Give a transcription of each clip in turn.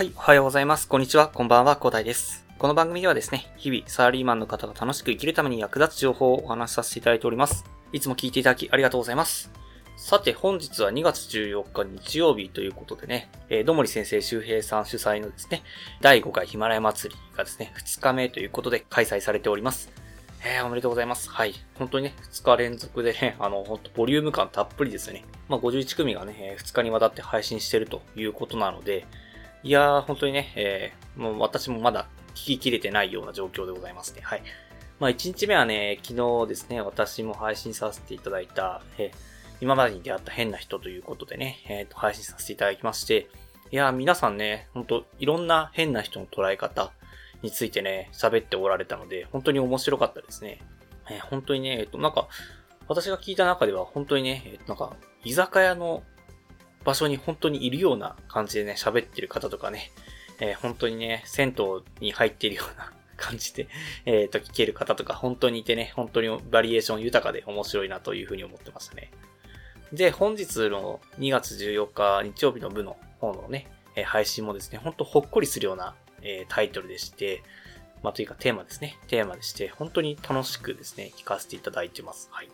はい、おはようございます。こんにちは、こんばんは、コーダイです。この番組ではですね、日々サラリーマンの方が楽しく生きるために役立つ情報をお話しさせていただいております。いつも聞いていただきありがとうございます。さて、本日は2月14日日曜日ということでね、えー、どもり先生周平さん主催のですね、第5回ヒマラヤ祭りがですね、2日目ということで開催されております。えー、おめでとうございます。はい。本当にね、2日連続でね、あの、ほんとボリューム感たっぷりですよね。まあ、51組がね、2日にわたって配信してるということなので、いやー、本当にね、えー、もう私もまだ聞ききれてないような状況でございますね。はい。まあ、1日目はね、昨日ですね、私も配信させていただいた、えー、今までに出会った変な人ということでね、えっ、ー、と、配信させていただきまして、いやー、皆さんね、ほんと、いろんな変な人の捉え方についてね、喋っておられたので、本当に面白かったですね。えー、本当にね、えっ、と、なんか、私が聞いた中では、本当にね、えっ、と、なんか、居酒屋の場所に本当にいるような感じでね、喋ってる方とかね、えー、本当にね、銭湯に入ってるような感じで、えっ、ー、と、聞ける方とか本当にいてね、本当にバリエーション豊かで面白いなというふうに思ってましたね。で、本日の2月14日日曜日の部の方のね、え、配信もですね、ほんとほっこりするような、え、タイトルでして、まあ、というかテーマですね。テーマでして、本当に楽しくですね、聞かせていただいてます。はい。い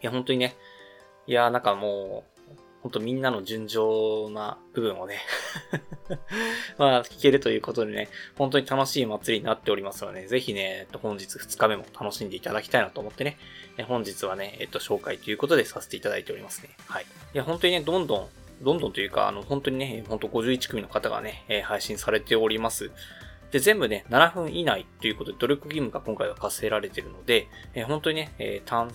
や、本当にね、いや、なんかもうう、本当みんなの順調な部分をね まあ、聞けるということでね、本当に楽しい祭りになっておりますので、ね、ぜひね、本日2日目も楽しんでいただきたいなと思ってね、本日はね、えっと、紹介ということでさせていただいておりますね。はい。いや、本当にね、どんどん、どんどんというか、あの、本当にね、本当51組の方がね、配信されております。で、全部ね、7分以内ということで努力義務が今回は課せられているので、え本当にね、え、短、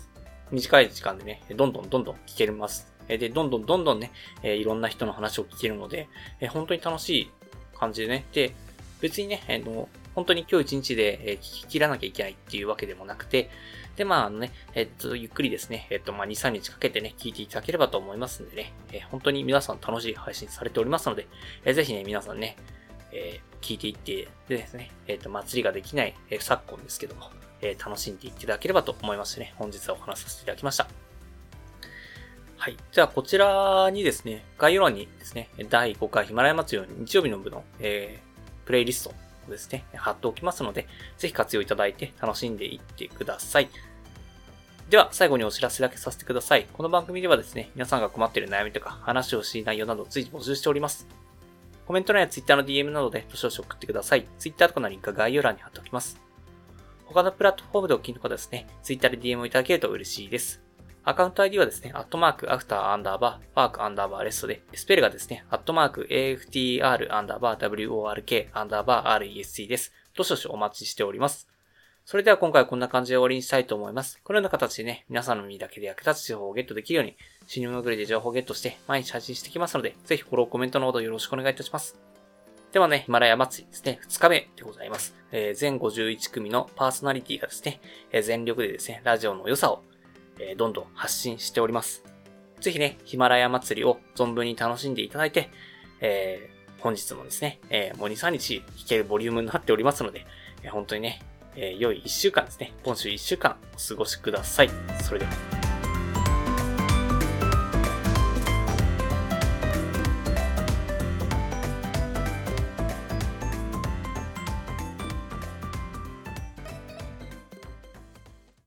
短い時間でね、どんどんどんどん聞けます。で、どんどんどんどんね、えいろんな人の話を聞けるので、え本当に楽しい感じでね、で、別にね、えの、本当に今日一日で、え聞き切らなきゃいけないっていうわけでもなくて、で、まあ、あのね、えっと、ゆっくりですね、えっと、まあ、2、3日かけてね、聞いていただければと思いますんでね、え本当に皆さん楽しい配信されておりますので、えぜひね、皆さんね、えー、聞いていって、でですね、えっ、と、祭りができない、えー、昨今ですけども、え、楽しんでいっていただければと思いましね、本日はお話しさせていただきました。はい。じゃあ、こちらにですね、概要欄にですね、第5回ヒマラヤ祭りの日曜日の部の、えー、プレイリストをですね、貼っておきますので、ぜひ活用いただいて楽しんでいってください。では、最後にお知らせだけさせてください。この番組ではですね、皆さんが困っている悩みとか、話をしい内容など随時募集しております。コメント欄や Twitter の DM などで、どしどし送ってください。Twitter とかのリンクは概要欄に貼っておきます。他のプラットフォームでお聞きの方ですね、Twitter で DM をいただけると嬉しいです。アカウント ID はですね、アットマーク、アフターアンダーバー、パークアンダーバーレストで、スペルがですね、アットマーク、AFTR アンダーバー、WORK アンダーバー、RESC です。どしどしお待ちしております。それでは今回はこんな感じで終わりにしたいと思います。このような形でね、皆さんの耳だけで役立つ情報をゲットできるように、死に潜りで情報をゲットして毎日発信していきますので、ぜひフォロー、コメントのほどよろしくお願いいたします。ではね、ヒマラヤ祭りですね、2日目でございます。えー、全51組のパーソナリティがですね、えー、全力でですね、ラジオの良さをえー、どんどん発信しております。ぜひね、ヒマラヤ祭りを存分に楽しんでいただいて、えー、本日もですね、えー、もう2、3日弾けるボリュームになっておりますので、えー、本当にね、えー、良い1週間ですね。今週1週間お過ごしください。それでは。